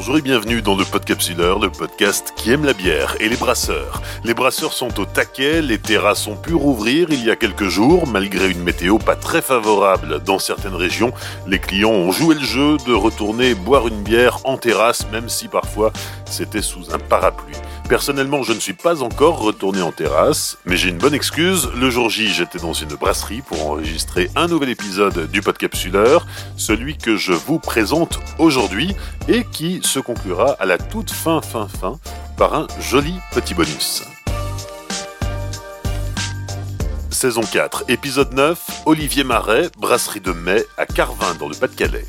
Bonjour et bienvenue dans le Podcapsuleur, le podcast qui aime la bière et les brasseurs. Les brasseurs sont au taquet, les terrasses ont pu rouvrir il y a quelques jours, malgré une météo pas très favorable dans certaines régions. Les clients ont joué le jeu de retourner boire une bière en terrasse, même si parfois c'était sous un parapluie. Personnellement, je ne suis pas encore retourné en terrasse, mais j'ai une bonne excuse. Le jour J, j'étais dans une brasserie pour enregistrer un nouvel épisode du Podcapsuleur, celui que je vous présente aujourd'hui et qui se conclura à la toute fin, fin, fin par un joli petit bonus. Saison 4, épisode 9, Olivier Marais, brasserie de mai à Carvin dans le Pas-de-Calais.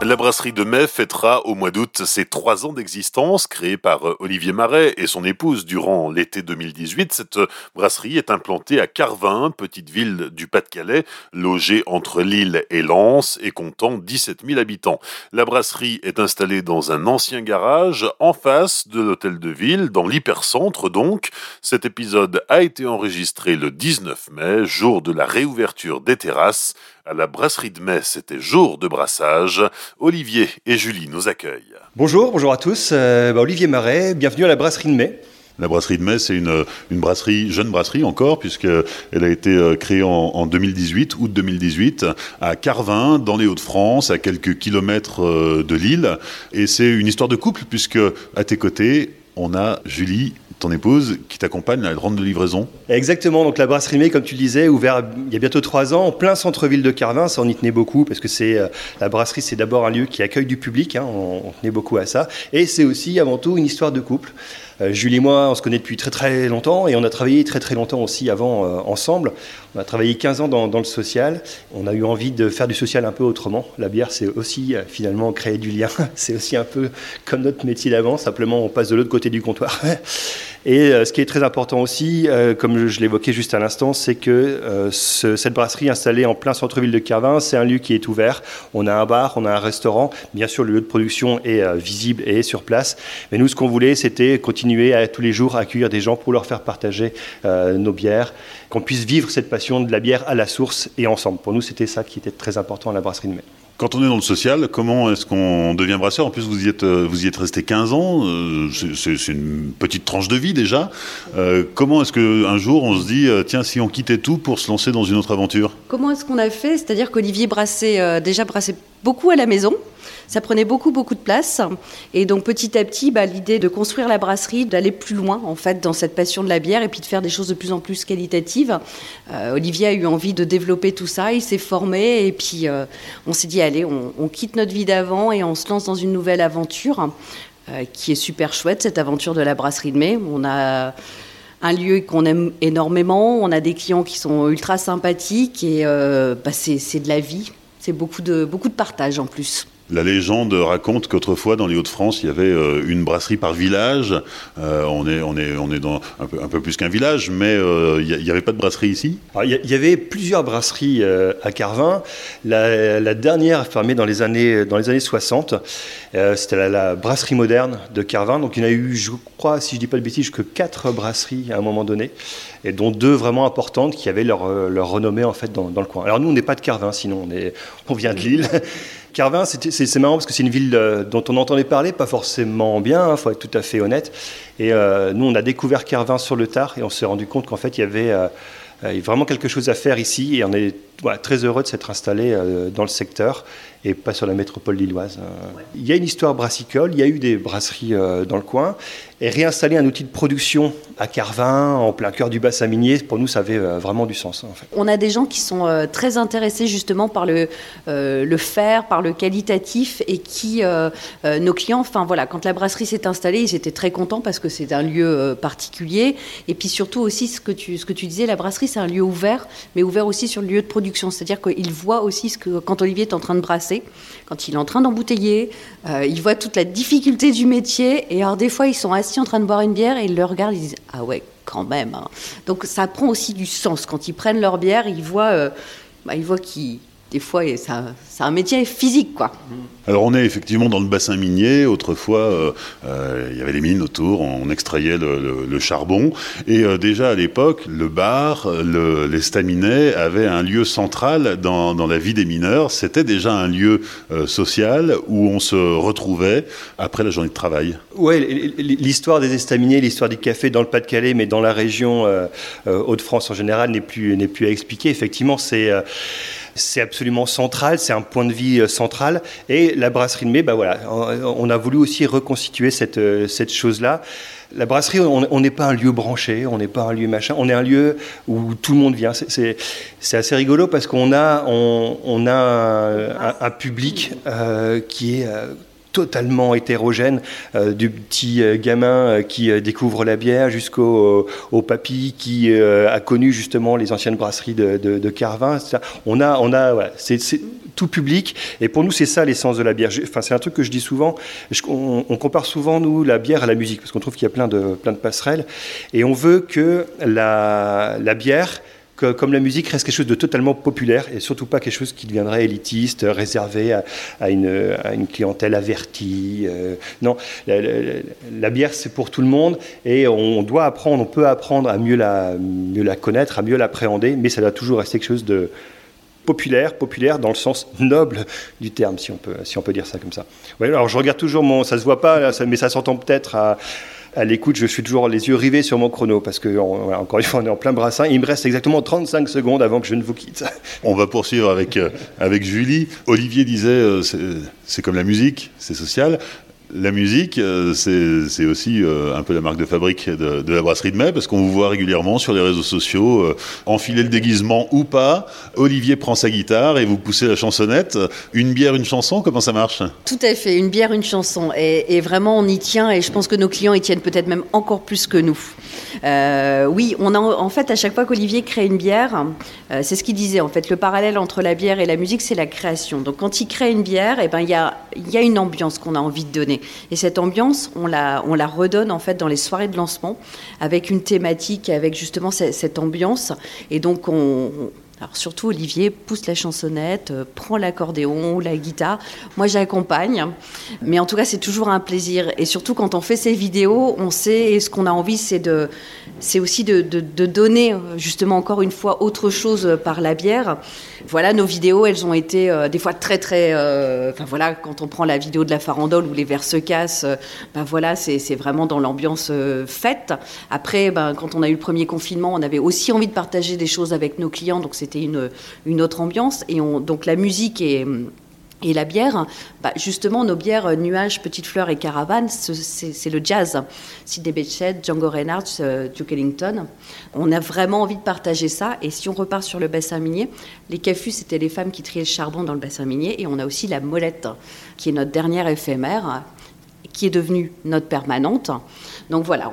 La brasserie de Mai fêtera au mois d'août ses trois ans d'existence, créée par euh, Olivier Marais et son épouse durant l'été 2018. Cette brasserie est implantée à Carvin, petite ville du Pas-de-Calais, logée entre Lille et Lens et comptant 17 000 habitants. La brasserie est installée dans un ancien garage en face de l'hôtel de ville, dans l'hypercentre donc. Cet épisode a été enregistré le 19 mai, jour de la réouverture des terrasses. À la brasserie de Metz, c'était jour de brassage. Olivier et Julie nous accueillent. Bonjour, bonjour à tous. Euh, bah, Olivier Marais, bienvenue à la brasserie de Mai. La brasserie de Metz, c'est une, une, brasserie, jeune brasserie encore, puisqu'elle a été euh, créée en, en, 2018, août 2018, à Carvin, dans les Hauts-de-France, à quelques kilomètres euh, de Lille. Et c'est une histoire de couple, puisque à tes côtés, on a Julie ton épouse qui t'accompagne à la grande de livraison. Exactement, donc la brasserie May, comme tu le disais, ouvert il y a bientôt trois ans, en plein centre-ville de Carvin, ça on y tenait beaucoup parce que c'est euh, la brasserie c'est d'abord un lieu qui accueille du public, hein, on, on, tenait beaucoup à ça, et c'est aussi avant tout une histoire de couple. Euh, Julie et moi, on se connaît depuis très très longtemps et on a travaillé très très longtemps aussi avant euh, ensemble. On a travaillé 15 ans dans, dans, le social. On a eu envie de faire du social un peu autrement. La bière, c'est aussi euh, finalement créer du lien. c'est aussi un peu comme notre métier d'avant. Simplement, on passe de l'autre côté du comptoir. Et euh, ce qui est très important aussi, euh, comme je l'évoquais juste à l'instant, c'est que euh, ce, cette brasserie installée en plein centre-ville de Carvin, c'est un lieu qui est ouvert. On a un bar, on a un restaurant. Bien sûr, le lieu de production est visible et est sur place. Mais nous, ce qu'on voulait, c'était continuer à tous les jours accueillir des gens pour leur faire partager nos bières, qu'on puisse vivre cette passion de la bière à la source et ensemble. Pour nous, c'était ça qui était très important à la brasserie de mai. Quand on est dans le social, comment est-ce qu'on devient brasseur En plus, vous y êtes, vous y êtes resté 15 ans. C'est une petite tranche de vie déjà. Euh, comment est-ce qu'un jour on se dit, euh, tiens, si on quittait tout pour se lancer dans une autre aventure? Comment est-ce qu'on a fait? C'est-à-dire qu'Olivier brassait, euh, déjà brassait beaucoup à la maison. Ça prenait beaucoup, beaucoup de place. Et donc, petit à petit, bah, l'idée de construire la brasserie, d'aller plus loin, en fait, dans cette passion de la bière et puis de faire des choses de plus en plus qualitatives. Euh, Olivier a eu envie de développer tout ça. Il s'est formé et puis euh, on s'est dit, allez, on, quitte notre vie d'avant et on se lance dans une nouvelle aventure euh, qui est super chouette, cette aventure de la brasserie de mai. On a un lieu qu'on aime énormément, on a des clients qui sont ultra sympathiques et bah, c'est de la vie. C'est beaucoup de, beaucoup de partage en plus. La légende raconte qu'autrefois, dans les Hauts-de-France, il y avait euh, une brasserie par village. Euh, on, est, dans un peu, plus qu'un village, mais euh, il n'y avait pas de brasserie ici? Alors, Il y avait plusieurs brasseries à Carvin. La, dernière fermée dans les années, dans les années 60, euh, c'était la, la, brasserie moderne de Carvin. Donc il y en a eu, je crois, si je ne dis pas de bêtises, que quatre brasseries à un moment donné, et dont deux vraiment importantes qui avaient leur, renommée en fait dans, le coin. Alors nous, on n'est pas de Carvin, sinon on, on vient de Lille. Carvin, c'est marrant parce que c'est une ville euh, dont on entendait parler, pas forcément bien, il hein, faut être tout à fait honnête. Et euh, nous, on a découvert Carvin sur le tard et on s'est rendu compte qu'en fait, il y avait euh, vraiment quelque chose à faire ici et on est voilà, très heureux de s'être installé euh, dans le secteur et pas sur la métropole lilloise. Ouais. Il y a une histoire brassicole, il y a eu des brasseries euh, dans le coin et réinstaller un outil de production à Carvin, en plein cœur du bassin minier, pour nous, ça avait euh, vraiment du sens. En fait. On a des gens qui sont euh, très intéressés justement par le, euh, le faire, par le qualitatif et qui, euh, nos clients, enfin voilà, quand la brasserie s'est installée, ils étaient très contents parce que c'est un lieu euh, particulier. Et puis surtout aussi, ce que tu, ce que tu disais, la brasserie, c'est un lieu ouvert, mais ouvert aussi sur le lieu de production. C'est-à-dire qu'il voit aussi ce que, quand Olivier est en train de brasser, quand il est en train d'embouteiller, euh, il voit toute la difficulté du métier. Et alors des fois, ils sont assis en train de boire une bière et ils le regardent, ils disent Ah ouais, quand même. Hein. Donc ça prend aussi du sens. Quand ils prennent leur bière, ils voient, euh, bah, ils voient qu'ils des fois, c'est un métier physique, quoi. Alors on est effectivement dans le bassin minier. Autrefois, euh, euh, il y avait des mines autour, on extrayait le, charbon. Et euh, déjà à l'époque, le bar, l'estaminet avait un lieu central dans, la vie des mineurs. C'était déjà un lieu social où on se retrouvait après la journée de travail. Oui, l'histoire des estaminets, l'histoire des cafés dans le Pas-de-Calais, mais dans la région Hauts-de-France en général, n'est plus, plus à expliquer. Effectivement, c'est c'est absolument central, c'est un point de vie central. Et la brasserie de mai, bah voilà, on a voulu aussi reconstituer cette, euh, cette chose-là. La brasserie, on n'est pas un lieu branché, on n'est pas un lieu machin, on est un lieu où tout le monde vient. C'est assez rigolo parce qu'on a, on, a un, public euh, qui est totalement hétérogène, euh, du petit euh, gamin euh, qui découvre la bière jusqu'au au papy qui a connu justement les anciennes brasseries de, Carvin. On a, on a, c'est tout public. Et pour nous, c'est ça l'essence de la bière. Enfin, c'est un truc que je dis souvent. on, on, compare souvent nous la bière à la musique parce qu'on trouve qu'il y a plein de, plein de passerelles. Et on veut que la, la bière comme la musique reste quelque chose de totalement populaire et surtout pas quelque chose qui deviendrait élitiste, réservé à, une, clientèle avertie. Euh, non, la, bière c'est pour tout le monde et on doit apprendre, on peut apprendre à mieux la, connaître, à mieux l'appréhender, mais ça doit toujours rester quelque chose de populaire, populaire dans le sens noble du terme, si on peut, si on peut dire ça comme ça. alors je regarde toujours mon, ça se voit pas, mais ça s'entend peut-être à à l'écoute, je suis toujours les yeux rivés sur mon chrono parce que, encore une fois, on est en plein brassin. Il me reste exactement 35 secondes avant que je ne vous quitte. On va poursuivre avec, euh, avec Julie. Olivier disait, euh, c'est comme la musique, c'est social la musique, euh, c'est aussi euh, un peu la marque de fabrique de, la brasserie de mai, parce qu'on vous voit régulièrement sur les réseaux sociaux, euh, enfiler le déguisement ou pas. Olivier prend sa guitare et vous poussez la chansonnette. Une bière, une chanson, comment ça marche? Tout à fait, une bière, une chanson. Et, vraiment, on y tient, et je pense que nos clients y tiennent peut-être même encore plus que nous. oui, on a en fait, à chaque fois qu'Olivier crée une bière, c'est ce qu'il disait, en fait, le parallèle entre la bière et la musique, c'est la création. Donc quand il crée une bière, eh ben, il y, a, y a une ambiance qu'on a envie de donner. Et cette ambiance, on la, on la redonne en fait dans les soirées de lancement avec une thématique, avec justement cette, ambiance. Et donc on, alors surtout Olivier pousse la chansonnette, euh, prend l'accordéon ou la guitare. Moi j'accompagne, mais en tout cas c'est toujours un plaisir. Et surtout quand on fait ces vidéos, on sait et ce qu'on a envie c'est de, c'est aussi de, donner justement encore une fois autre chose par la bière. Voilà, nos vidéos, elles ont été euh, des fois très très. Euh, enfin voilà, quand on prend la vidéo de la farandole où les verres se cassent, ben voilà, c'est vraiment dans l'ambiance fête. Après, ben, quand on a eu le premier confinement, on avait aussi envie de partager des choses avec nos clients, donc c'était une, autre ambiance. Et on, donc la musique et la bière, bah justement, nos bières Nuages, Petite Fleur et Caravane, c'est le jazz. Sidney Bechet, Django Reinhardt, euh, Duke Ellington. On a vraiment envie de partager ça. Et si on repart sur le bassin minier, les cafus, c'était les femmes qui triaient le charbon dans le bassin minier. Et on a aussi la molette, qui est notre dernière éphémère, qui est devenue notre permanente. Donc voilà,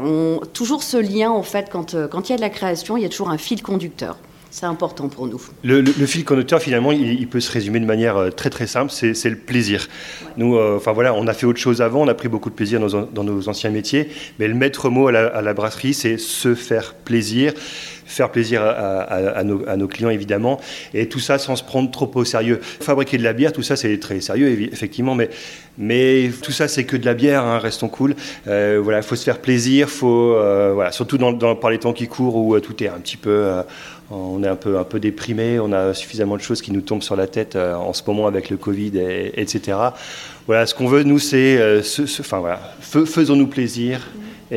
toujours ce lien, en fait, euh, quand il y a de la création, il y a toujours un fil conducteur. C'est important pour nous. Le, fil conducteur, finalement, il, peut se résumer de manière euh, très très simple, c'est le plaisir. Nous, euh, enfin voilà, on a fait autre chose avant, on a pris beaucoup de plaisir dans, nos anciens métiers, mais le maître mot à la, brasserie, c'est se faire plaisir faire plaisir à, nos, clients évidemment, et tout ça sans se prendre trop au sérieux. Fabriquer de la bière, tout ça c'est très sérieux effectivement, mais, mais tout ça c'est que de la bière, hein, restons cool. Euh, voilà, il faut se faire plaisir, faut, voilà, surtout dans, par les temps qui courent où tout est un petit peu on est un peu, un peu déprimé, on a suffisamment de choses qui nous tombent sur la tête euh, en ce moment avec le Covid, etc. Voilà, ce qu'on veut, nous, c'est, euh, voilà, faisons-nous plaisir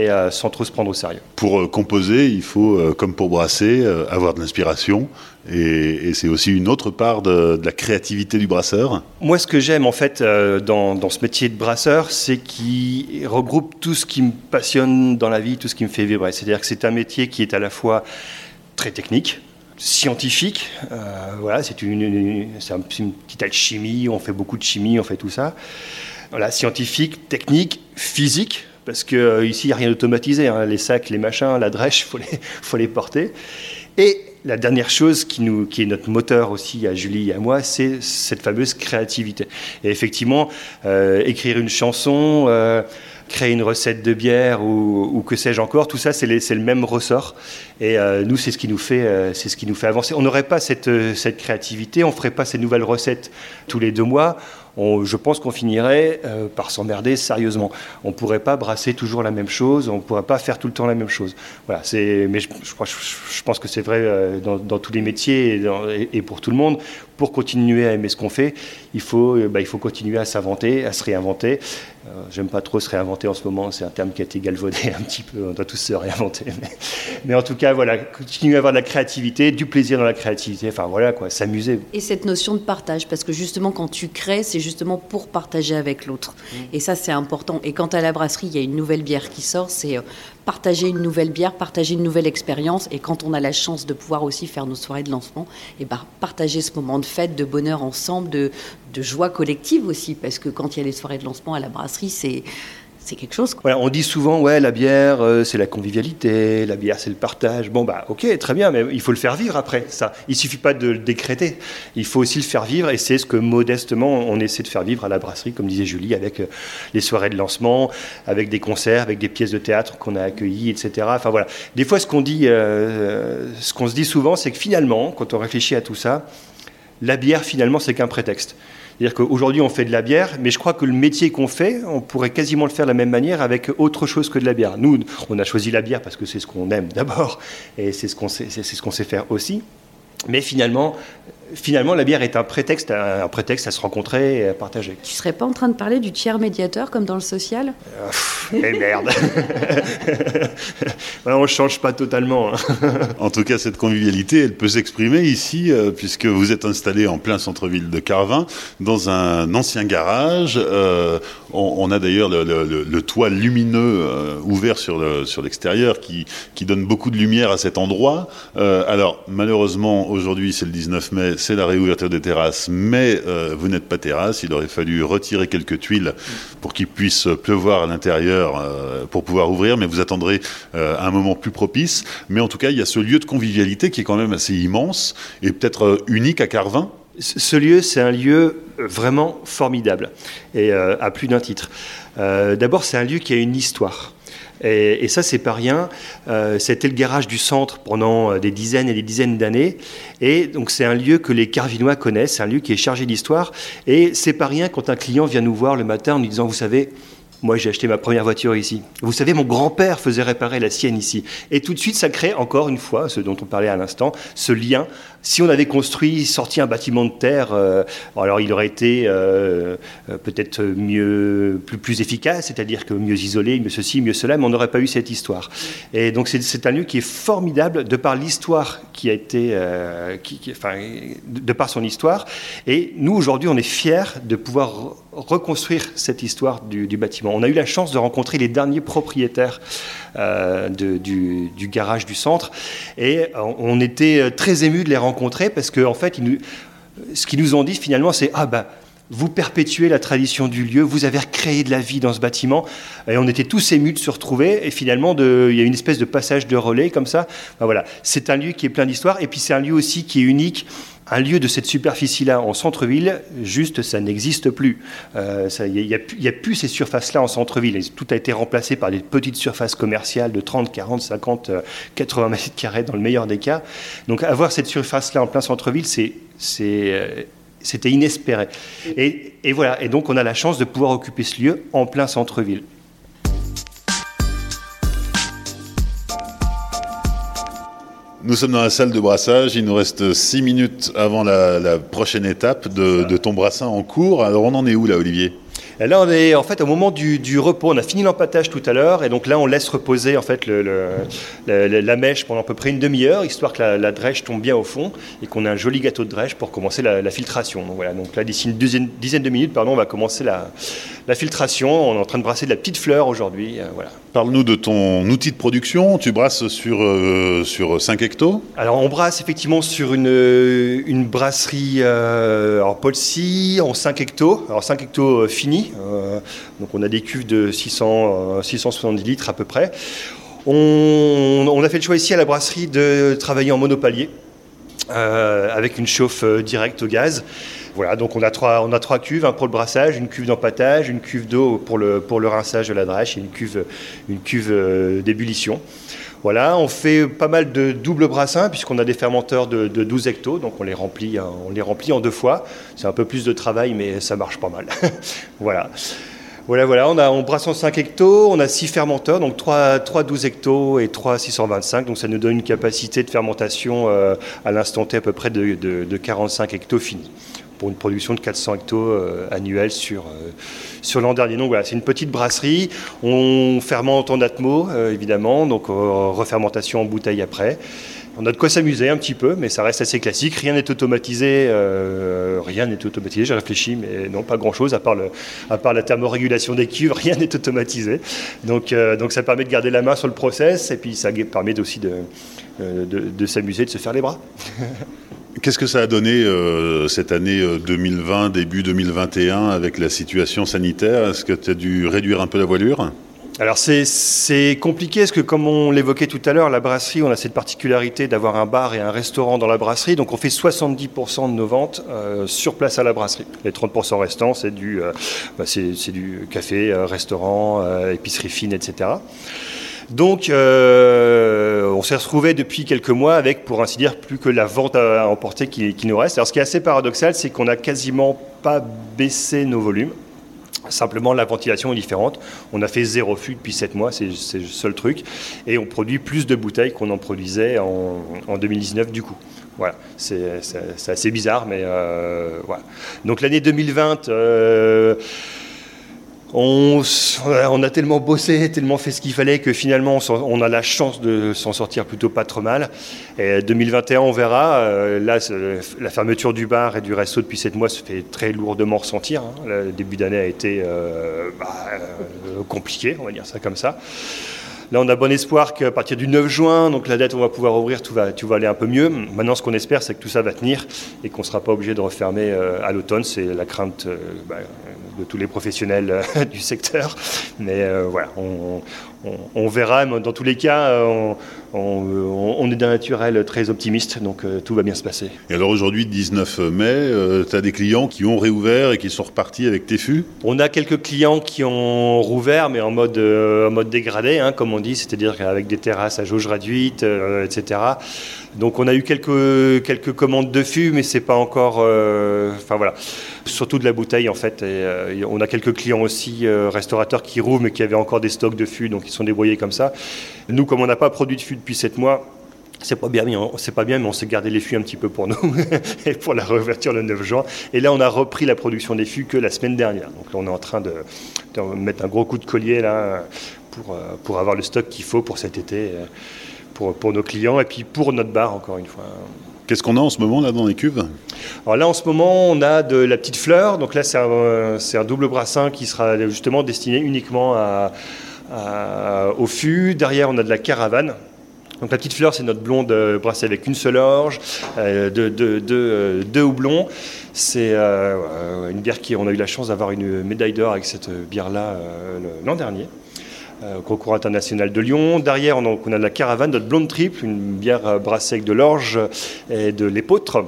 et euh, sans trop se prendre au sérieux. Pour composer, il faut, comme pour brasser, avoir de l'inspiration. Et, c'est aussi une autre part de, la créativité du brasseur. Moi, ce que j'aime en fait dans, dans, ce métier de brasseur, c'est qu'il regroupe tout ce qui me passionne dans la vie, tout ce qui me fait vibrer. C'est-à-dire que c'est un métier qui est à la fois très technique, scientifique. Euh, voilà, c'est une, une, petite alchimie, on fait beaucoup de chimie, on fait tout ça. Voilà, scientifique, technique, physique, parce que euh, ici, il n'y a rien d'automatisé. Hein. les sacs, les machins, la drèche, il faut les, faut les porter. Et la dernière chose qui, nous, qui est notre moteur aussi à Julie et à moi, c'est cette fameuse créativité. Et effectivement, euh, écrire une chanson, créer une recette de bière ou, que sais-je encore. Tout ça, c'est le même ressort. Et nous, c'est ce qui nous fait, c'est ce qui nous fait avancer. On n'aurait pas cette, cette créativité, on ferait pas ces nouvelles recettes tous les deux mois je pense qu'on finirait euh, par s'emmerder sérieusement. On ne pourrait pas brasser toujours la même chose, on ne pourrait pas faire tout le temps la même chose. Voilà, mais je, pense que c'est vrai euh, dans, tous les métiers et, pour tout le monde. Pour continuer à aimer ce qu'on fait, il faut, euh, bah, il faut continuer à s'inventer, à se réinventer. J'aime pas trop se réinventer en ce moment, c'est un terme qui a été galvaudé un petit peu, on doit tous se réinventer. Mais, en tout cas, voilà, continuer à avoir de la créativité, du plaisir dans la créativité, enfin voilà quoi, s'amuser. Et cette notion de partage, parce que justement quand tu crées, c'est justement pour partager avec l'autre. Mm. Et ça, c'est important. Et quand à la brasserie, il y a une nouvelle bière qui sort, c'est euh, partager une nouvelle bière, partager une nouvelle expérience. Et quand on a la chance de pouvoir aussi faire nos soirées de lancement, et ben, partager ce moment de fête, de bonheur ensemble, de, de joie collective aussi. Parce que quand il y a les soirées de lancement à la brasserie, c'est c'est quelque chose. on dit souvent, ouais, la bière, euh, c'est la convivialité, la bière, c'est le partage. Bon, bah, ok, très bien, mais il faut le faire vivre après, ça. Il suffit pas de le décréter. Il faut aussi le faire vivre, et c'est ce que modestement, on essaie de faire vivre à la brasserie, comme disait Julie, avec euh, les soirées de lancement, avec des concerts, avec des pièces de théâtre qu'on a accueillies, etc. Enfin, voilà. Des fois, ce qu'on dit, euh, ce qu'on se dit souvent, c'est que finalement, quand on réfléchit à tout ça, la bière, finalement, c'est qu'un prétexte. C'est-à-dire qu'aujourd'hui, on fait de la bière, mais je crois que le métier qu'on fait, on pourrait quasiment le faire de la même manière avec autre chose que de la bière. Nous, on a choisi la bière parce que c'est ce qu'on aime d'abord, et c'est ce qu'on sait, ce qu'on sait faire aussi. Mais finalement, finalement, la bière est un prétexte, un prétexte à se rencontrer et à partager. Tu serais pas en train de parler du tiers médiateur comme dans le social? Euh, Eh merde On ne change pas totalement. Hein. en tout cas, cette convivialité, elle peut s'exprimer ici, euh, puisque vous êtes installé en plein centre-ville de Carvin, dans un ancien garage. Euh, on, a d'ailleurs le, toit lumineux ouvert sur l'extérieur sur qui, qui donne beaucoup de lumière à cet endroit. alors, malheureusement, aujourd'hui, c'est le 19 mai, c'est la réouverture des terrasses, mais euh, vous n'êtes pas terrasse. Il aurait fallu retirer quelques tuiles pour qu'il puisse pleuvoir à l'intérieur euh, pour pouvoir ouvrir, mais vous attendrez euh, un moment plus propice. Mais en tout cas, il y a ce lieu de convivialité qui est quand même assez immense et peut-être unique à Carvin. Ce lieu, c'est un lieu vraiment formidable et à plus d'un titre. D'abord, c'est un lieu qui a une histoire. Et, ça, c'est pas rien. Euh, C'était le garage du centre pendant euh, des dizaines et des dizaines d'années. Et donc, c'est un lieu que les Carvinois connaissent, un lieu qui est chargé d'histoire. Et c'est pas rien quand un client vient nous voir le matin en nous disant, vous savez, moi, j'ai acheté ma première voiture ici. Vous savez, mon grand-père faisait réparer la sienne ici. Et tout de suite, ça crée encore une fois, ce dont on parlait à l'instant, ce lien si on avait construit, sorti un bâtiment de terre, euh, alors il aurait été euh, euh, peut-être mieux, plus, efficace, c'est-à-dire que mieux isolé, mieux ceci, mieux cela, mais on n'aurait pas eu cette histoire. Et donc c'est un lieu qui est formidable de par l'histoire qui a été, enfin, de par son histoire. Et nous aujourd'hui, on est fiers de pouvoir reconstruire cette histoire du, du, bâtiment. On a eu la chance de rencontrer les derniers propriétaires euh, du, garage du centre. Et on était très émus de les rencontrer parce que, en fait, ce qu'ils nous ont dit finalement, c'est Ah ben. vous perpétuez la tradition du lieu, vous avez recréé de la vie dans ce bâtiment. Et on était tous émus de se retrouver. Et finalement, il y a une espèce de passage de relais comme ça. Ben voilà, c'est un lieu qui est plein d'histoire. Et puis c'est un lieu aussi qui est unique un lieu de cette superficie-là en centre-ville, juste, ça n'existe plus. Il euh, n'y a, plus ces surfaces-là en centre-ville. Tout a été remplacé par des petites surfaces commerciales de 30, 40, 50, 80 mètres carrés dans le meilleur des cas. Donc avoir cette surface-là en plein centre-ville, c'est, euh, c'était inespéré. Et, et voilà, et donc on a la chance de pouvoir occuper ce lieu en plein centre-ville. Nous sommes dans la salle de brassage. Il nous reste six minutes avant la, prochaine étape de, de, ton brassin en cours. Alors, on en est où là, Olivier? Là, on est en fait au moment du, repos. On a fini l'empattage tout à l'heure, et donc là, on laisse reposer en fait la mèche pendant à peu près une demi-heure, histoire que la, drèche tombe bien au fond et qu'on ait un joli gâteau de drèche pour commencer la, filtration. Donc voilà. Donc là, d'ici une dizaine, de minutes, pardon, on va commencer la, filtration. On est en train de brasser de la petite fleur aujourd'hui. Euh, voilà. Parle-nous de ton outil de production. Tu brasses sur, euh, sur 5 hectos Alors, on brasse effectivement sur une, une brasserie euh, en Polsi en 5 hectos. Alors, 5 hectos euh, Euh, donc, on a des cuves de 600, 670 litres à peu près. On, a fait le choix ici à la brasserie de travailler en monopalier. avec une chauffe directe au gaz. Voilà, donc on a trois, on a trois cuves, un pour le brassage, une cuve d'empattage, une cuve d'eau pour le, pour le rinçage de la drèche et une cuve, une cuve euh, d'ébullition. Voilà, on fait pas mal de double brassin puisqu'on a des fermenteurs de, 12 hectos, donc on les remplit, on les remplit en deux fois. C'est un peu plus de travail, mais ça marche pas mal. voilà. Voilà, voilà, on, a, brasse en 5 hectos, on a 6 fermenteurs, donc 3, 3 12 hectos et 3 625, donc ça nous donne une capacité de fermentation euh, à l'instant T à peu près de, de 45 hectos finis pour une production de 400 hectos euh, annuels sur, euh, sur l'an dernier. Donc voilà, c'est une petite brasserie. On fermente en atmo, euh, évidemment, donc refermentation en bouteille après. On a de quoi s'amuser un petit peu, mais ça reste assez classique. Rien n'est automatisé. rien n'est automatisé. J'ai réfléchi, mais non, pas grand-chose, à, part à part la thermorégulation des cuves, rien n'est automatisé. Donc, donc ça permet de garder la main sur le process, et puis ça permet aussi de, de, de s'amuser, de se faire les bras. Qu'est-ce que ça a donné euh, cette année 2020, euh, début 2021, avec la situation sanitaire? Est-ce que tu as dû réduire un peu la voilure? Alors c'est compliqué parce que comme on l'évoquait tout à l'heure, la brasserie, on a cette particularité d'avoir un bar et un restaurant dans la brasserie, donc on fait 70% de nos ventes euh, sur place à la brasserie. Les 30% restants, c'est du, bah, du café, restaurant, épicerie fine, etc. Donc, euh, on s'est retrouvé depuis quelques mois avec, pour ainsi dire, plus que la vente à emporter qui, nous reste. Alors, ce qui est assez paradoxal, c'est qu'on n'a quasiment pas baissé nos volumes. Simplement, la ventilation est différente. On a fait zéro fût depuis 7 mois, c'est le seul truc. Et on produit plus de bouteilles qu'on en produisait en, 2019 du coup. Voilà, c'est assez bizarre, mais euh, voilà. Donc l'année 2020, on, a tellement bossé, tellement fait ce qu'il fallait que finalement on a la chance de s'en sortir plutôt pas trop mal. Et 2021, on verra. Euh, là, la fermeture du bar et du resto depuis 7 mois se fait très lourdement ressentir. Hein. Le début d'année a été euh, bah, euh, compliqué, on va dire ça comme ça. Là, on a bon espoir qu'à partir du 9 juin, donc la date, on va pouvoir ouvrir, tout va, aller un peu mieux. Maintenant, ce qu'on espère, c'est que tout ça va tenir et qu'on ne sera pas obligé de refermer à l'automne. C'est la crainte bah, de tous les professionnels euh, du secteur. Mais euh, voilà, verra. Dans tous les cas, euh, on, est d'un naturel très optimiste, donc tout va bien se passer. Et alors aujourd'hui, 19 mai, tu as des clients qui ont réouvert et qui sont repartis avec tes fûts On a quelques clients qui ont rouvert, mais en mode, mode dégradé, hein, comme on dit, c'est-à-dire avec des terrasses à jauge réduite, etc. Donc on a eu quelques, quelques commandes de fûts, mais c'est pas encore. Enfin voilà surtout de la bouteille en fait. Euh, on a quelques clients aussi, euh, restaurateurs qui rouvrent mais qui avaient encore des stocks de fûts, donc ils sont débrouillés comme ça. Nous, comme on n'a pas produit de fûts depuis 7 mois, c'est pas bien, c'est pas bien, mais on s'est gardé les fûts un petit peu pour nous et pour la réouverture le 9 juin. Et là, on a repris la production des fûts que la semaine dernière. Donc là, on est en train de, mettre un gros coup de collier là pour, euh, pour avoir le stock qu'il faut pour cet été, pour, pour nos clients et puis pour notre bar encore une fois. Qu'est-ce qu'on a en ce moment là dans les cuves? Alors là en ce moment on a de la petite fleur, donc là c'est un, double brassin qui sera justement destiné uniquement au fût. Derrière on a de la caravane. Donc la petite fleur c'est notre blonde euh, brassée avec une seule orge, euh, deux, euh, deux, houblons. C'est une bière qui on a eu la chance d'avoir une médaille d'or avec cette bière là l'an dernier. Euh, concours international de Lyon. Derrière, on a, de la caravane, notre blonde triple, une bière euh, brassée avec de l'orge et de l'épeautre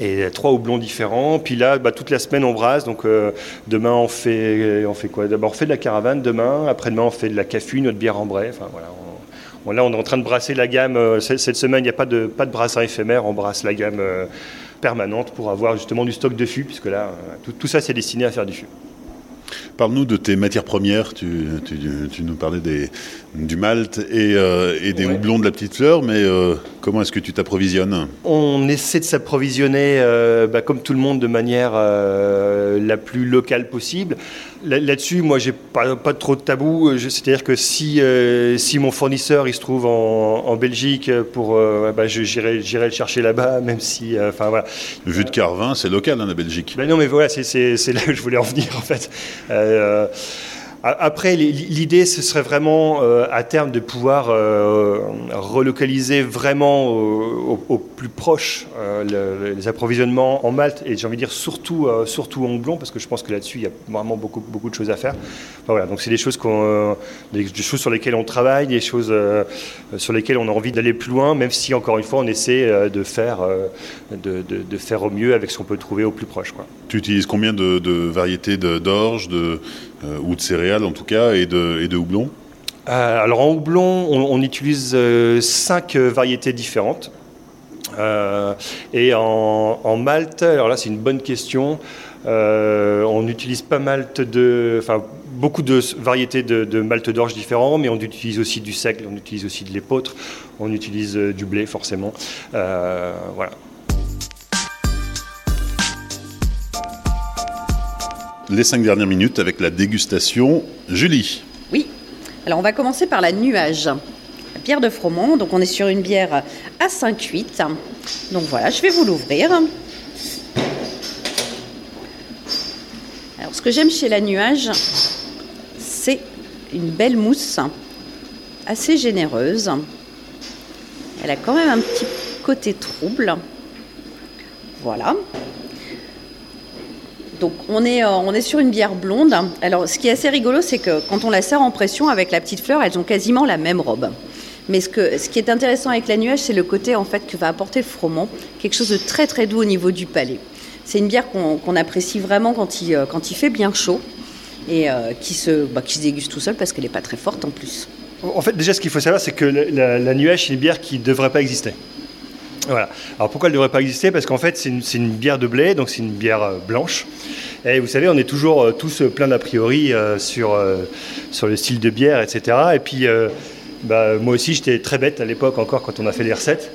et trois houblons différents. Puis là, bah, toute la semaine, on brasse. Donc euh, demain, on fait, on fait quoi? D'abord, on fait de la caravane. Demain, après-demain, on fait de la café, notre bière en bray. Enfin, voilà, on, là, on est en train de brasser la gamme. Cette semaine, il n'y a pas de, pas brassin éphémère. On brasse la gamme permanente pour avoir justement du stock de fût, puisque là, tout ça, c'est destiné à faire du fût. Parle-nous de tes matières premières. Tu, nous parlais des, du malt et, euh, des houblons de la petite fleur, mais euh, comment est-ce que tu t'approvisionnes? On essaie de s'approvisionner, euh, bah, comme tout le monde, de manière la plus locale possible. Là-dessus, moi, j'ai pas, pas trop de tabou. C'est-à-dire que si, si mon fournisseur il se trouve en, Belgique, pour, bah, j'irai le chercher là-bas, même si, enfin voilà. Le jus de Carvin, c'est local, hein, la Belgique. Ben non, mais voilà, c'est là que je voulais en venir en fait. Après, l'idée, ce serait vraiment euh, à terme de pouvoir euh, relocaliser vraiment au, plus proche euh, les approvisionnements en Malte et j'ai envie de dire surtout, surtout en blond parce que je pense que là-dessus, il y a vraiment beaucoup, beaucoup de choses à faire. voilà, donc c'est des choses, sur lesquelles on travaille, des choses sur lesquelles on a envie d'aller plus loin, même si encore une fois, on essaie de faire, de, de, faire au mieux avec ce qu'on peut trouver au plus proche. Tu utilises combien de, de variétés d'orge, de, ou de céréales en tout cas, et de, et de houblon euh, Alors en houblon, on, utilise euh, cinq variétés différentes. et en, en, Malte, alors là c'est une bonne question. on utilise pas mal de, enfin beaucoup de variétés de, de malte d'orge différents, mais on utilise aussi du seigle, on utilise aussi de l'épeautre, on utilise du blé forcément. voilà. Les cinq dernières minutes avec la dégustation. Julie. Oui. Alors on va commencer par la nuage. La bière de Fromont. Donc on est sur une bière à 5,8. Donc voilà, je vais vous l'ouvrir. Alors ce que j'aime chez la nuage, c'est une belle mousse assez généreuse. Elle a quand même un petit côté trouble. Voilà. Donc on est, euh, on est sur une bière blonde. Alors ce qui est assez rigolo, c'est que quand on la sert en pression avec la petite fleur, elles ont quasiment la même robe. Mais ce, que, ce qui est intéressant avec la nuage, c'est le côté en fait que va apporter le froment, quelque chose de très très doux au niveau du palais. C'est une bière qu'on apprécie vraiment quand il, euh, quand il fait bien chaud et euh, qui, se, bah, qui se déguste tout seul parce qu'elle n'est pas très forte en plus. En fait, déjà, ce qu'il faut savoir, c'est que la, nuage, c'est une bière qui ne devrait pas exister. Voilà. Alors pourquoi elle ne devrait pas exister? Parce qu'en fait, c'est une, bière de blé, donc c'est une bière euh, blanche. Et vous savez, on est toujours euh, tous plein d'a priori euh, sur, sur le style de bière, etc. Et puis, bah, moi aussi, j'étais très bête à l'époque encore quand on a fait les recettes.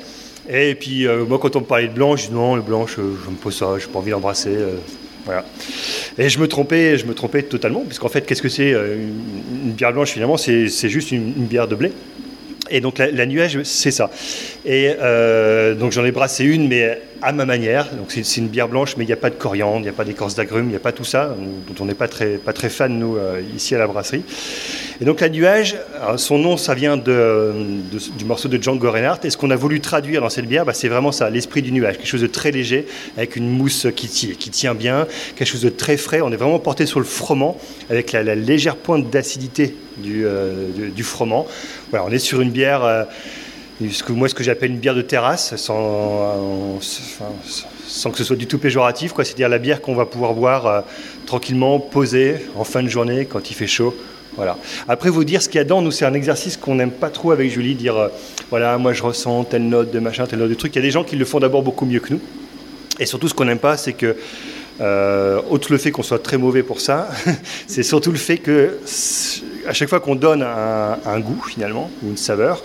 Et puis, moi, quand on me parlait de blanche, je dis non, le blanche, je me pose ça, je n'ai pas envie d'embrasser. voilà. Et je me trompais, je me trompais totalement, puisqu'en fait, qu'est-ce que c'est une, bière blanche Finalement, c'est juste une bière de blé. Et donc la, nuage, c'est ça. Et euh, donc j'en ai brassé une, mais à ma manière. Donc c'est une bière blanche, mais il n'y a pas de coriandre, il n'y a pas d'écorce d'agrumes, il n'y a pas tout ça, dont on n'est pas très, pas très fan, nous, euh, ici à la brasserie. Et donc la nuage, son nom, ça vient de, du morceau de Django Reinhardt. Et ce qu'on a voulu traduire dans cette bière, bah, c'est vraiment ça, l'esprit du nuage. Quelque chose de très léger, avec une mousse qui, tient bien, quelque chose de très frais. On est vraiment porté sur le froment, avec la, légère pointe d'acidité du, euh, du, froment. Voilà, on est sur une bière... Euh, ce que, moi, ce que j'appelle une bière de terrasse, sans, sans, que ce soit du tout péjoratif, c'est-à-dire la bière qu'on va pouvoir boire euh, tranquillement, posée, en fin de journée, quand il fait chaud. Voilà. Après, vous dire ce qu'il y a dedans, nous, c'est un exercice qu'on n'aime pas trop avec Julie, dire euh, voilà, moi je ressens telle note de machin, telle note de truc. Il y a des gens qui le font d'abord beaucoup mieux que nous. Et surtout, ce qu'on n'aime pas, c'est que, euh, outre le fait qu'on soit très mauvais pour ça, c'est surtout le fait que, à chaque fois qu'on donne un, goût, finalement, ou une saveur,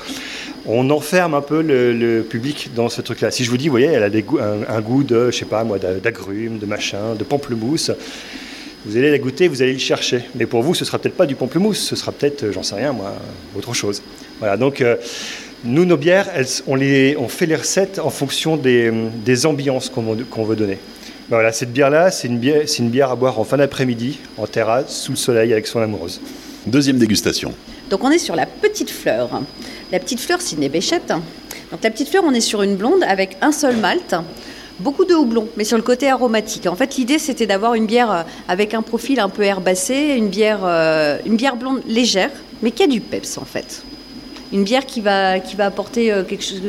on enferme un peu le, public dans ce truc-là. Si je vous dis, vous voyez, elle a des un, un, goût de, je sais pas moi, d'agrumes, de machin, de pamplemousse, vous allez la goûter, vous allez le chercher. Mais pour vous, ce sera peut-être pas du pamplemousse, ce sera peut-être, euh, j'en sais rien, moi, autre chose. Voilà, donc euh, nous, nos bières, on, les, on fait les recettes en fonction des, des ambiances qu'on veut donner. Ben voilà, cette bière-là, c'est une bière, une bière à boire en fin d'après-midi, en terrasse, sous le soleil, avec son amoureuse. Deuxième dégustation. Donc on est sur la petite fleur. La petite fleur, c'est une ébéchette. Donc la petite fleur, on est sur une blonde avec un seul malt beaucoup de houblon, mais sur le côté aromatique. En fait, l'idée, c'était d'avoir une bière euh, avec un profil un peu herbacé, une bière, euh, une bière blonde légère, mais qui a du peps, en fait. Une bière qui va, qui va apporter euh, quelque chose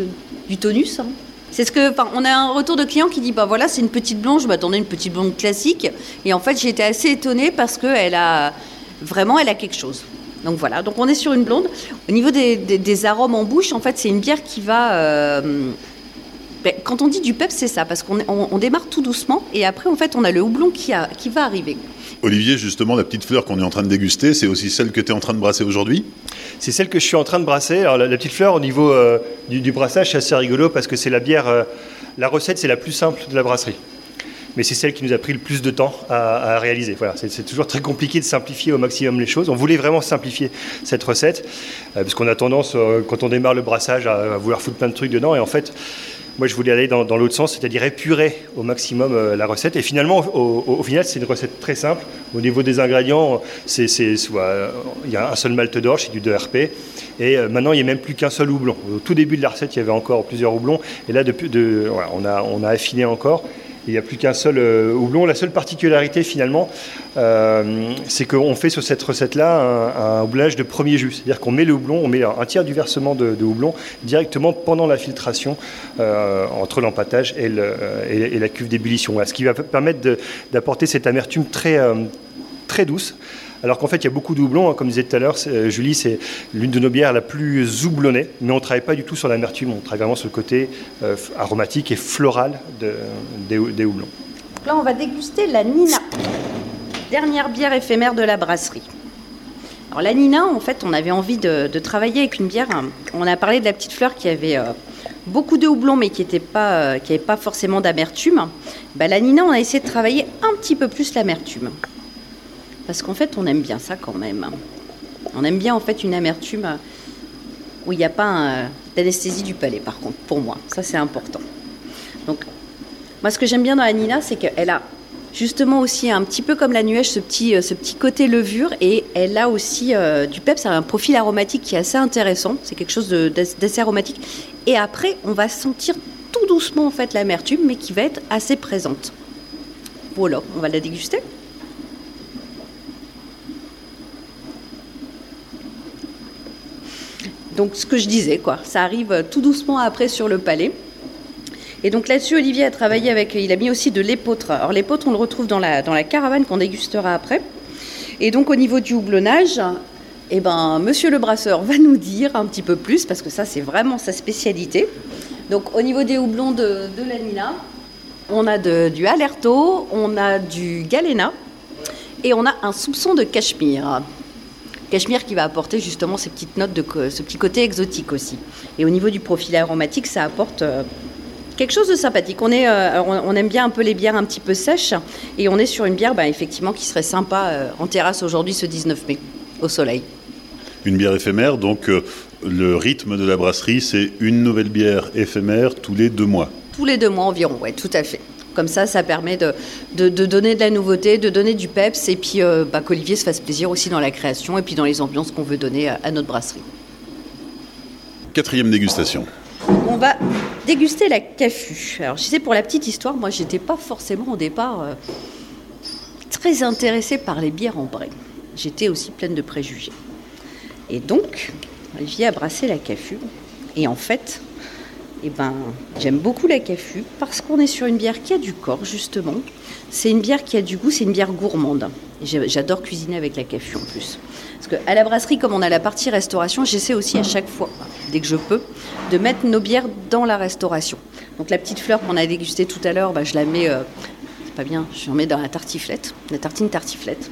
du tonus. Hein. C'est ce que, on a un retour de client qui dit, bah voilà, c'est une petite blonde, je m'attendais à une petite blonde classique, et en fait, j'ai été assez étonnée parce qu'elle a vraiment, elle a quelque chose. Donc voilà, donc on est sur une blonde. Au niveau des, arômes en bouche, en fait, c'est une bière qui va ben, quand on dit du pep, c'est ça, parce qu'on démarre tout doucement et après, en fait, on a le houblon qui, va arriver. Olivier, justement, la petite fleur qu'on est en train de déguster, c'est aussi celle que tu es en train de brasser aujourd'hui? C'est celle que je suis en train de brasser. Alors, la, petite fleur, au niveau euh, du, brassage, c'est assez rigolo parce que c'est la bière, euh, la recette, c'est la plus simple de la brasserie. Mais c'est celle qui nous a pris le plus de temps à, réaliser. Voilà, c'est toujours très compliqué de simplifier au maximum les choses. On voulait vraiment simplifier cette recette, euh, parce qu'on a tendance, quand on démarre le brassage, à, à, vouloir foutre plein de trucs dedans. Et en fait, Moi, je voulais aller dans, l'autre sens, c'est-à-dire épurer au maximum euh, la recette. Et finalement, au, final, c'est une recette très simple. Au niveau des ingrédients, c'est, soit, il y a un seul malt d'orge, c'est du 2RP. Et euh, maintenant, il n'y a même plus qu'un seul houblon. Au tout début de la recette, il y avait encore plusieurs houblons. Et là, on, a, on a affiné encore. Il n'y a plus qu'un seul euh, houblon. La seule particularité finalement, euh, c'est qu'on fait sur cette recette-là un, houblage de premier jus. C'est-à-dire qu'on met le houblon, on met un tiers du versement de, houblon directement pendant la filtration euh, entre l'empattage et, et, la cuve d'ébullition. Ce qui va permettre d'apporter cette amertume très, très douce alors qu'en fait, il y a beaucoup de houblons. Hein. comme disait tout à l'heure, euh, Julie, c'est l'une de nos bières la plus houblonnée, mais on ne travaille pas du tout sur l'amertume, on travaille vraiment sur le côté euh, aromatique et floral des, houblons. Là, on va déguster la Nina, dernière bière éphémère de la brasserie. Alors la Nina, en fait, on avait envie de, travailler avec une bière. Hein. On a parlé de la petite fleur qui avait euh, beaucoup de houblon, mais qui n'avait pas, pas forcément d'amertume. Bah, la Nina, on a essayé de travailler un petit peu plus l'amertume. Parce qu'en fait, on aime bien ça quand même. On aime bien en fait une amertume où il n'y a pas d'anesthésie du palais, par contre, pour moi. Ça, c'est important. Donc, moi, ce que j'aime bien dans la Nina, c'est qu'elle a justement aussi un petit peu comme la nuage, ce petit, euh, ce petit côté levure, et elle a aussi euh, du peps, un profil aromatique qui est assez intéressant. C'est quelque chose d'assez aromatique. Et après, on va sentir tout doucement en fait l'amertume, mais qui va être assez présente. Voilà, on va la déguster. Donc ce que je disais, quoi, ça arrive tout doucement après sur le palais. Et donc là-dessus, Olivier a travaillé avec, il a mis aussi de l'épeautre. Alors l'épeautre, on le retrouve dans la, dans la caravane qu'on dégustera après. Et donc au niveau du houblonnage, eh ben, monsieur le brasseur va nous dire un petit peu plus, parce que ça, c'est vraiment sa spécialité. Donc au niveau des houblons de, de la Nina, on a du Alerto, on a du Galena, et on a un soupçon de Cachemire. Cachemire qui va apporter justement ces petites notes de ce petit côté exotique aussi. Et au niveau du profil aromatique, ça apporte euh, quelque chose de sympathique. On, est, euh, on, aime bien un peu les bières un petit peu sèches et on est sur une bière bah, effectivement qui serait sympa euh, en terrasse aujourd'hui ce 19 mai au soleil. Une bière éphémère, donc le rythme de la brasserie, c'est une nouvelle bière éphémère tous les deux mois. Tous les deux mois environ, oui, tout à fait. Comme ça, ça permet de, de, donner de la nouveauté, de donner du peps, et puis euh, bah, qu'Olivier se fasse plaisir aussi dans la création et puis dans les ambiances qu'on veut donner à, notre brasserie. Quatrième dégustation. On va déguster la CAFU. Alors, je sais, pour la petite histoire, moi, j'étais pas forcément au départ euh, très intéressée par les bières en bray. J'étais aussi pleine de préjugés. Et donc, Olivier a brassé la CAFU. Et en fait, eh ben, j'aime beaucoup la CAFU parce qu'on est sur une bière qui a du corps, justement. C'est une bière qui a du goût, c'est une bière gourmande. J'adore cuisiner avec la CAFU en plus. Parce qu'à la brasserie, comme on a la partie restauration, j'essaie aussi à chaque fois, dès que je peux, de mettre nos bières dans la restauration. Donc la petite fleur qu'on a dégustée tout à l'heure, bah, je la mets, euh, c'est pas bien, je la mets dans la tartiflette, la tartine tartiflette.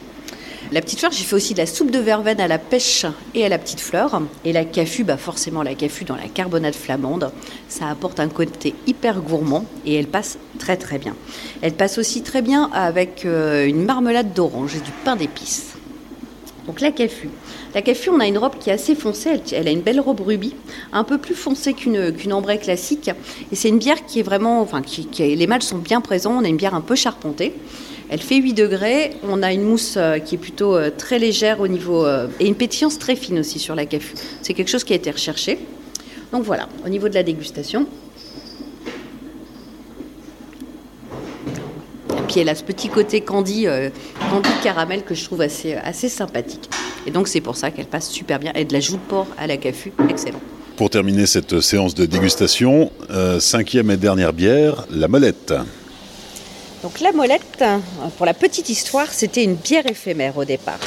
La petite fleur, j'ai fait aussi de la soupe de verveine à la pêche et à la petite fleur. Et la caffu, bah forcément la caffu dans la carbonade flamande, ça apporte un côté hyper gourmand et elle passe très très bien. Elle passe aussi très bien avec euh, une marmelade d'orange et du pain d'épices. Donc la caffu. La caffu, on a une robe qui est assez foncée, elle, a une belle robe rubis, un peu plus foncée qu'une qu'une classique. Et c'est une bière qui est vraiment, enfin, les mâles sont bien présents, on a une bière un peu charpentée. Elle fait 8 degrés. On a une mousse euh, qui est plutôt euh, très légère au niveau. Euh, et une pétillance très fine aussi sur la CAFU. C'est quelque chose qui a été recherché. Donc voilà, au niveau de la dégustation. Et puis elle a ce petit côté candy, candy caramel que je trouve assez, assez sympathique. Et donc c'est pour ça qu'elle passe super bien. Et de la joue de porc à la CAFU, excellent. Pour terminer cette séance de dégustation, cinquième et dernière bière, la molette. Donc la molette, pour la petite histoire, c'était une bière éphémère au départ.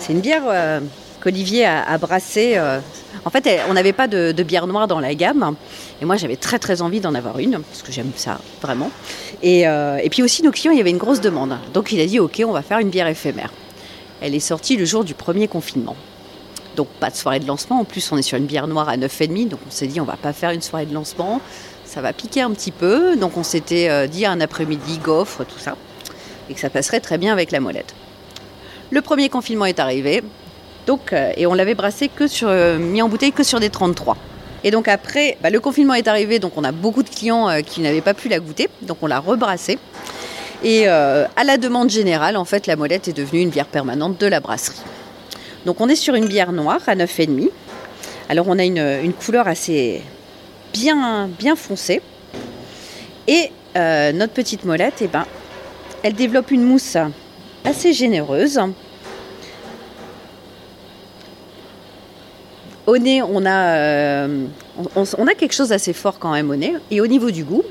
C'est une bière euh, qu'Olivier a, brassée. Euh, en fait, on n'avait pas de, bière noire dans la gamme. Et moi, j'avais très très envie d'en avoir une, parce que j'aime ça vraiment. Et, euh, et, puis aussi, nos clients, il y avait une grosse demande. Donc il a dit, OK, on va faire une bière éphémère. Elle est sortie le jour du premier confinement. Donc pas de soirée de lancement. En plus, on est sur une bière noire à 9,5. Donc on s'est dit, on va pas faire une soirée de lancement ça va piquer un petit peu. Donc on s'était euh, dit un après-midi, gaufre, tout ça. Et que ça passerait très bien avec la molette. Le premier confinement est arrivé. Donc, euh, et on l'avait brassé que sur, euh, mis en bouteille que sur des 33. Et donc après, bah, le confinement est arrivé, donc on a beaucoup de clients qui n'avaient pas pu la goûter, donc on l'a rebrassée. Et à la demande générale, en fait, la molette est devenue une bière permanente de la brasserie. Donc on est sur une bière noire à 9,5. Alors on a une couleur assez bien, bien foncée. Et euh, notre petite molette, eh ben, elle développe une mousse assez généreuse. Au nez, on a, euh, on, a quelque chose d'assez fort quand même au nez. Et au niveau du goût,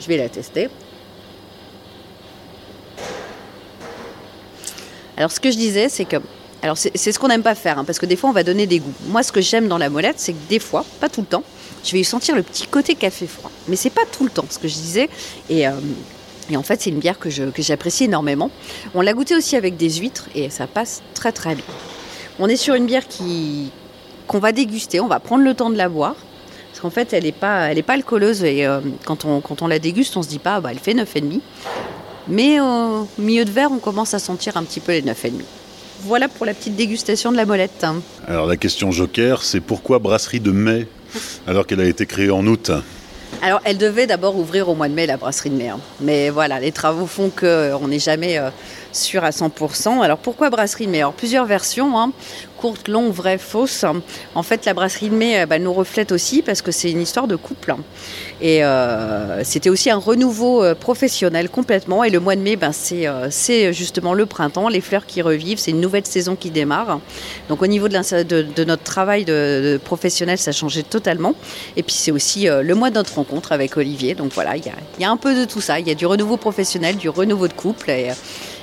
je- vais la tester. Alors ce que je disais, c'est que... Alors c'est c'est ce qu'on n'aime pas faire, hein, parce que des fois on va donner des goûts. Moi ce que j'aime dans la molette, c'est que des fois, pas tout le temps, je vais sentir le petit côté café froid. Mais c'est pas tout le temps, ce que je disais. Et, euh, en fait c'est une bière que j'apprécie énormément. On l'a goûté aussi avec des huîtres et ça passe très très bien. On est sur une bière qui qu'on va déguster, on va prendre le temps de la boire. Parce qu'en fait, elle n'est pas, pas alcooleuse et euh, quand, on, la déguste, on se dit pas, bah, elle fait 9,5. Mais au milieu de verre, on commence à sentir un petit peu les 9,5. Voilà pour la petite dégustation de la molette. Alors la question joker, c'est pourquoi brasserie de mai alors qu'elle a été créée en août Alors, elle devait d'abord ouvrir au mois de mai, la brasserie de hein. Mais voilà, les travaux font qu'on n'est jamais euh, sûr à 100%. Alors, pourquoi brasserie de mai? Alors, plusieurs versions, hein. courte, longue, vraie, fausse. En fait, la brasserie de mai, euh, bah, nous reflète aussi parce que c'est une histoire de couple. Et euh, c'était aussi un renouveau euh, professionnel complètement. Et le mois de mai, ben, c'est justement le printemps, les fleurs qui revivent, c'est une nouvelle saison qui démarre. Donc au niveau de, notre travail de, professionnel, ça a changé totalement. Et puis c'est aussi le mois de notre rencontre avec Olivier. Donc voilà, il y a, un peu de tout ça. Il y a du renouveau professionnel, du renouveau de couple.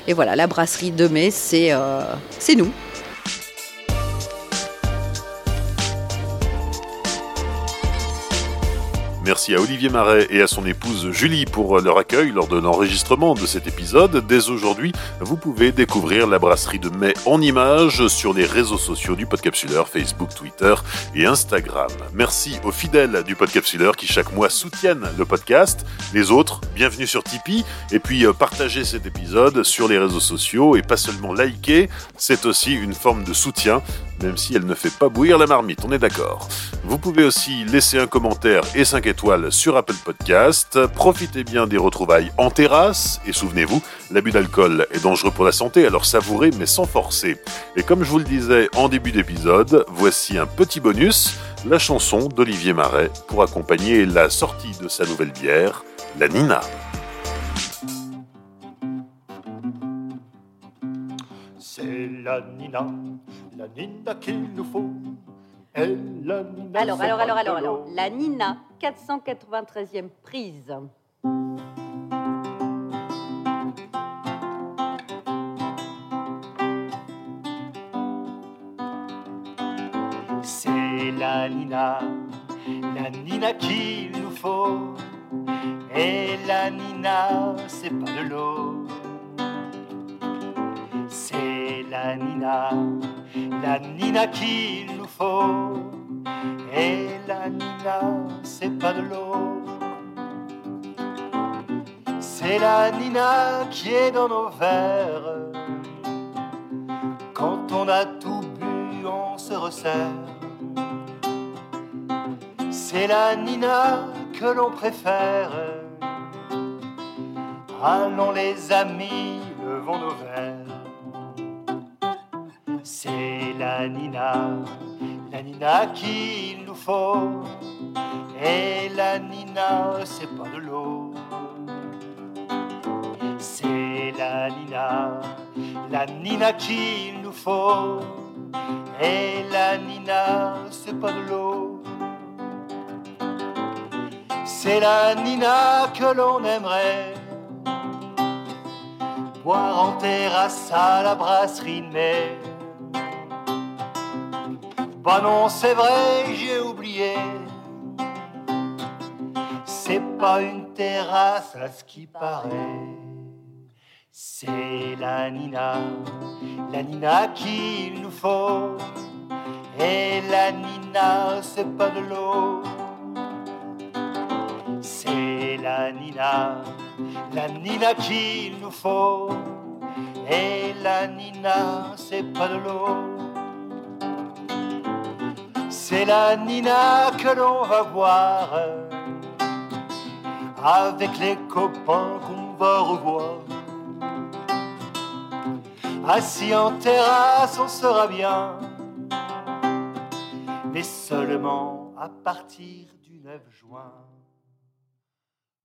Et voilà, la brasserie de mai, c'est euh, nous. Merci à Olivier Marais et à son épouse Julie pour leur accueil lors de l'enregistrement de cet épisode. Dès aujourd'hui, vous pouvez découvrir la brasserie de mai en images sur les réseaux sociaux du Podcapsuleur, Facebook, Twitter et Instagram. Merci aux fidèles du Podcapsuleur qui chaque mois soutiennent le podcast. Les autres, bienvenue sur Tipeee et puis euh, partagez cet épisode sur les réseaux sociaux et pas seulement liker, c'est aussi une forme de soutien même si elle ne fait pas bouillir la marmite, on est d'accord. Vous pouvez aussi laisser un commentaire et 5 étoiles sur Apple Podcast. Profitez bien des retrouvailles en terrasse et souvenez-vous, l'abus d'alcool est dangereux pour la santé, alors savourez mais sans forcer. Et comme je vous le disais en début d'épisode, voici un petit bonus, la chanson d'Olivier Marais pour accompagner la sortie de sa nouvelle bière, la Nina. La Nina, la Nina qu'il nous faut. Et la Nina, Alors, alors, alors, alors, alors, la Nina, 493e prise. C'est la Nina, la Nina qu'il nous faut. Et la Nina, c'est pas de l'eau. La Nina, la Nina qu'il nous faut. Et la Nina, c'est pas de l'eau. C'est la Nina qui est dans nos verres. Quand on a tout bu, on se resserre. C'est la Nina que l'on préfère. Allons les amis, levons nos verres. La Nina, la Nina qu'il nous faut. Et la Nina, c'est pas de l'eau. C'est la Nina, la Nina qu'il nous faut. Et la Nina, c'est pas de l'eau. C'est la Nina que l'on aimerait boire en terrasse à la brasserie de mai. Bah non, c'est vrai, j'ai oublié. C'est pas une terrasse à ce qui paraît. C'est la Nina, la Nina qu'il nous faut. Et la Nina, c'est pas de l'eau. C'est la Nina, la Nina qu'il nous faut. Et la Nina, c'est pas de l'eau. C'est la Nina que l'on va voir avec les copains qu'on va revoir. Assis en terrasse, on sera bien, mais seulement à partir du 9 juin.